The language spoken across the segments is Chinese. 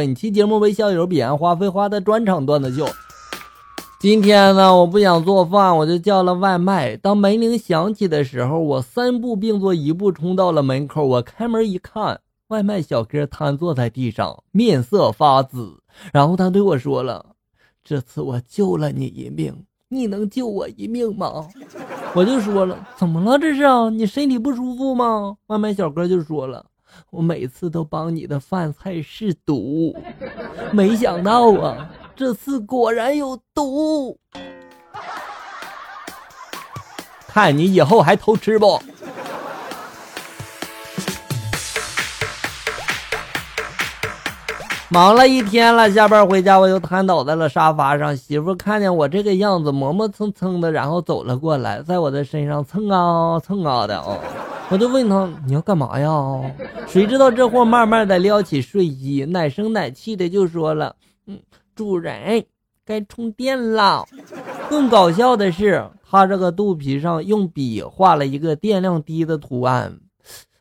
本期节目为校友彼岸花飞花的专场段子秀。今天呢，我不想做饭，我就叫了外卖。当门铃响起的时候，我三步并作一步冲到了门口。我开门一看，外卖小哥瘫坐在地上，面色发紫。然后他对我说了：“这次我救了你一命，你能救我一命吗？”我就说了：“怎么了？这是，你身体不舒服吗？”外卖小哥就说了。我每次都帮你的饭菜试毒，没想到啊，这次果然有毒。看你以后还偷吃不？忙了一天了，下班回家我又瘫倒在了沙发上。媳妇看见我这个样子，磨磨蹭蹭的，然后走了过来，在我的身上蹭啊蹭啊的哦。我就问他你要干嘛呀？谁知道这货慢慢的撩起睡衣，奶声奶气的就说了：“嗯，主人，该充电了。”更搞笑的是，他这个肚皮上用笔画了一个电量低的图案。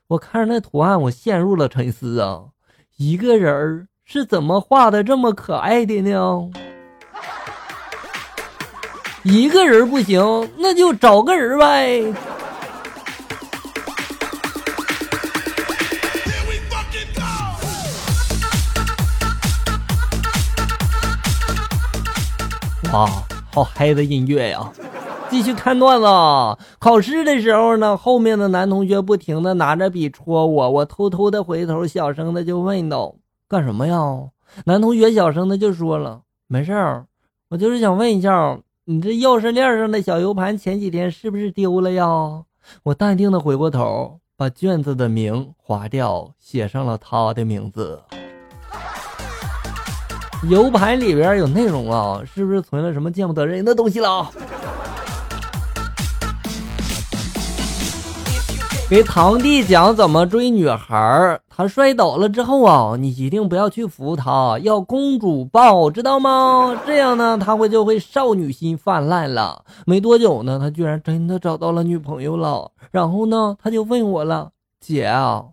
我看着那图案，我陷入了沉思啊，一个人儿是怎么画的这么可爱的呢？一个人不行，那就找个人呗。啊，好嗨的音乐呀！继续看段子。考试的时候呢，后面的男同学不停的拿着笔戳我，我偷偷的回头，小声的就问道：“干什么呀？”男同学小声的就说了：“没事儿，我就是想问一下，你这钥匙链上的小 U 盘前几天是不是丢了呀？”我淡定的回过头，把卷子的名划掉，写上了他的名字。U 盘里边有内容啊，是不是存了什么见不得人的东西了？给堂弟讲怎么追女孩他摔倒了之后啊，你一定不要去扶他，要公主抱，知道吗？这样呢，他会就会少女心泛滥了。没多久呢，他居然真的找到了女朋友了。然后呢，他就问我了，姐啊。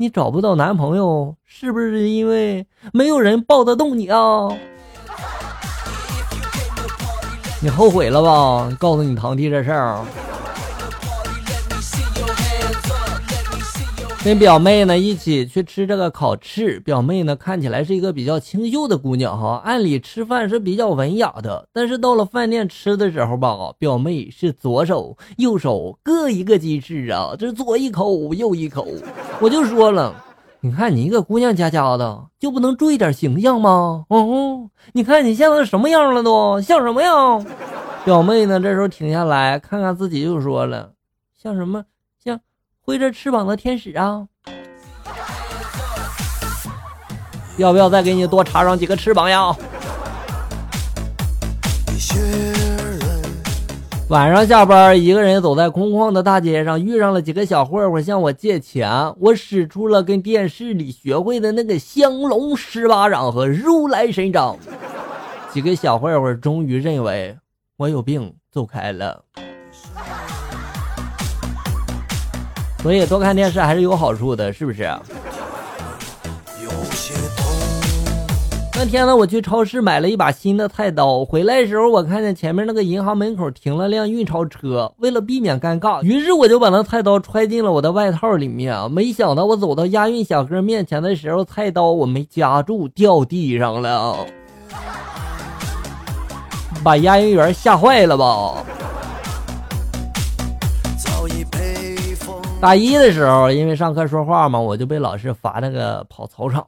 你找不到男朋友，是不是因为没有人抱得动你啊？你后悔了吧？告诉你堂弟这事儿。跟表妹呢一起去吃这个烤翅，表妹呢看起来是一个比较清秀的姑娘哈，按理吃饭是比较文雅的，但是到了饭店吃的时候吧，表妹是左手右手各一个鸡翅啊，这左一口右一口，我就说了，你看你一个姑娘家家的，就不能注意点形象吗？哦，你看你现在什么样了都，像什么呀？表妹呢这时候停下来看看自己，就说了，像什么？挥着翅膀的天使啊！要不要再给你多插上几个翅膀呀？晚上下班，一个人走在空旷的大街上，遇上了几个小混混向我借钱。我使出了跟电视里学会的那个降龙十八掌和如来神掌。几个小混混终于认为我有病，走开了。所以多看电视还是有好处的，是不是？那天呢，我去超市买了一把新的菜刀，回来的时候我看见前面那个银行门口停了辆运钞车，为了避免尴尬，于是我就把那菜刀揣进了我的外套里面。没想到我走到押运小哥面前的时候，菜刀我没夹住，掉地上了，把押运员吓坏了吧？大一的时候，因为上课说话嘛，我就被老师罚那个跑操场。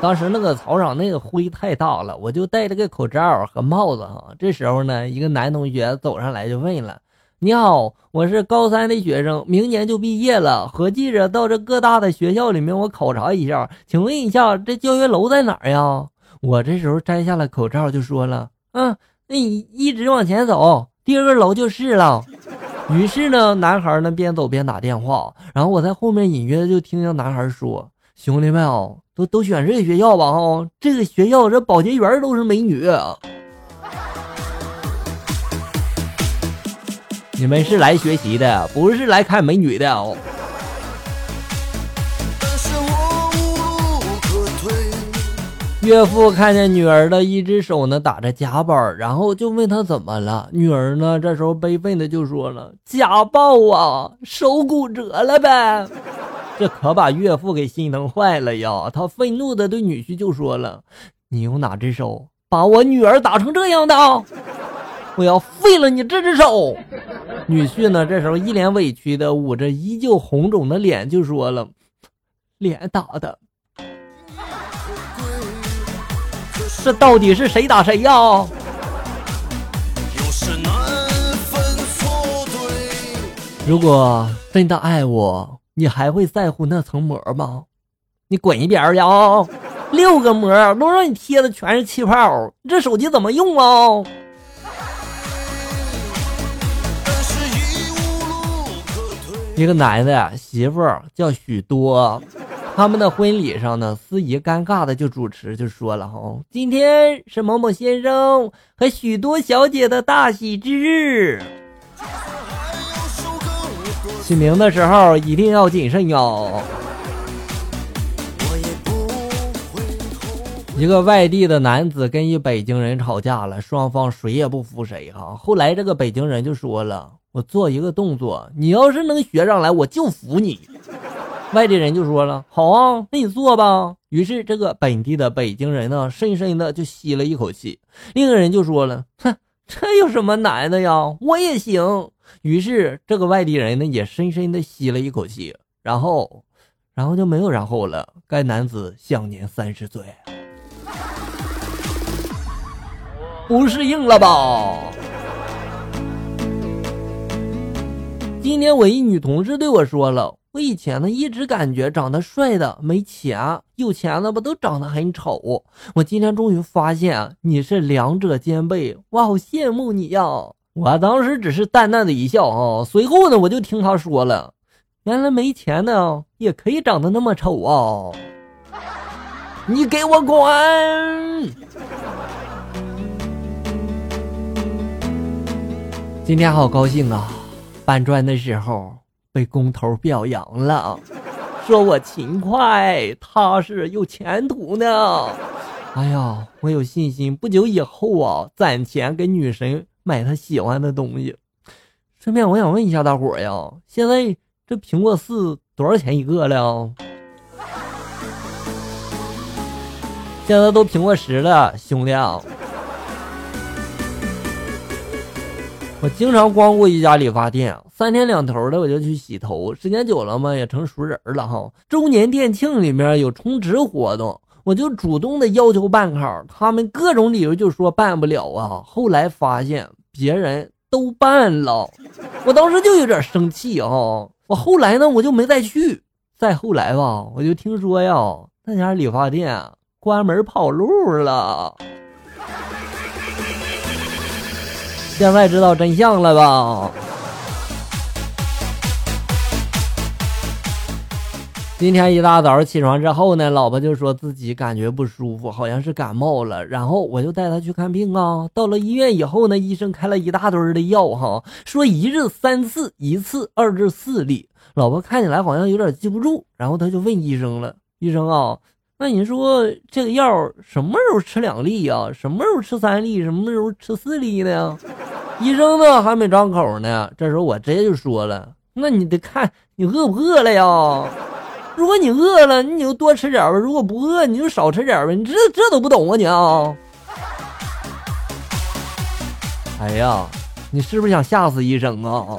当时那个操场那个灰太大了，我就戴着个口罩和帽子哈。这时候呢，一个男同学走上来就问了：“你好，我是高三的学生，明年就毕业了，合计着到这各大的学校里面我考察一下，请问一下这教学楼在哪儿呀？”我这时候摘下了口罩就说了：“嗯，那你一直往前走，第二个楼就是了。”于是呢，男孩呢边走边打电话，然后我在后面隐约就听见男孩说：“兄弟们啊，都都选这个学校吧，哈，这个学校这保洁员都是美女。你们是来学习的，不是来看美女的哦。”岳父看见女儿的一只手呢打着夹板，然后就问他怎么了。女儿呢这时候悲愤的就说了：“家暴啊，手骨折了呗。”这可把岳父给心疼坏了呀！他愤怒的对女婿就说了：“你用哪只手把我女儿打成这样的？我要废了你这只手！”女婿呢这时候一脸委屈的捂着依旧红肿的脸就说了：“脸打的。”这到底是谁打谁呀？如果真的爱我，你还会在乎那层膜吗？你滚一边去啊！六个膜都让你贴的全是气泡，这手机怎么用啊？一个男的媳妇叫许多。他们的婚礼上呢，司仪尴尬的就主持就说了哈，今天是某某先生和许多小姐的大喜之日，起名的时候一定要谨慎哟。一个外地的男子跟一北京人吵架了，双方谁也不服谁哈。后来这个北京人就说了，我做一个动作，你要是能学上来，我就服你。外地人就说了：“好啊，那你做吧。”于是这个本地的北京人呢，深深的就吸了一口气。另一个人就说了：“哼，这有什么难的呀？我也行。”于是这个外地人呢，也深深的吸了一口气。然后，然后就没有然后了。该男子享年三十岁，不适应了吧？今天我一女同事对我说了。我以前呢，一直感觉长得帅的没钱，有钱的吧都长得很丑。我今天终于发现你是两者兼备，我好羡慕你呀！我当时只是淡淡的一笑啊，随后呢，我就听他说了，原来没钱的也可以长得那么丑啊！你给我滚！今天好高兴啊，搬砖的时候。被工头表扬了，说我勤快、踏实、有前途呢。哎呀，我有信心，不久以后啊，攒钱给女神买她喜欢的东西。顺便，我想问一下大伙呀，现在这苹果四多少钱一个了？现在都苹果十了，兄弟。我经常光顾一家理发店，三天两头的我就去洗头，时间久了嘛也成熟人了哈。周年店庆里面有充值活动，我就主动的要求办卡，他们各种理由就说办不了啊。后来发现别人都办了，我当时就有点生气啊。我后来呢我就没再去，再后来吧我就听说呀那家理发店关门跑路了。现在知道真相了吧？今天一大早起床之后呢，老婆就说自己感觉不舒服，好像是感冒了。然后我就带她去看病啊。到了医院以后呢，医生开了一大堆的药哈，说一日三次，一次二至四粒。老婆看起来好像有点记不住，然后她就问医生了：“医生啊。”那你说这个药什么时候吃两粒呀？什么时候吃三粒？什么时候吃四粒呢？医生呢还没张口呢。这时候我直接就说了：“那你得看你饿不饿了呀。如果你饿了，你就多吃点吧；如果不饿，你就少吃点呗。你这这都不懂啊你啊！哎呀，你是不是想吓死医生啊？”